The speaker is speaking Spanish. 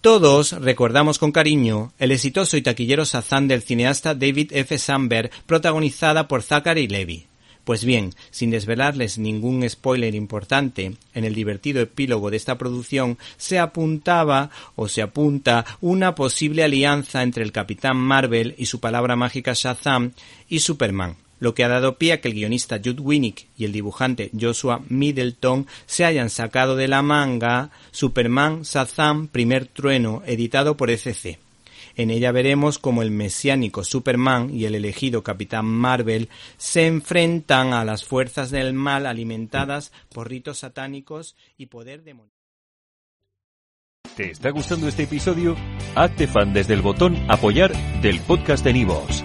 Todos recordamos con cariño el exitoso y taquillero Shazam del cineasta David F. Sandberg, protagonizada por Zachary Levi. Pues bien, sin desvelarles ningún spoiler importante, en el divertido epílogo de esta producción se apuntaba o se apunta una posible alianza entre el Capitán Marvel y su palabra mágica Shazam y Superman, lo que ha dado pie a que el guionista Jude Winnick y el dibujante Joshua Middleton se hayan sacado de la manga Superman Shazam Primer Trueno, editado por ECC. En ella veremos cómo el mesiánico Superman y el elegido Capitán Marvel se enfrentan a las fuerzas del mal alimentadas por ritos satánicos y poder demoníaco. ¿Te está gustando este episodio? Hazte fan desde el botón Apoyar del podcast de Nivos.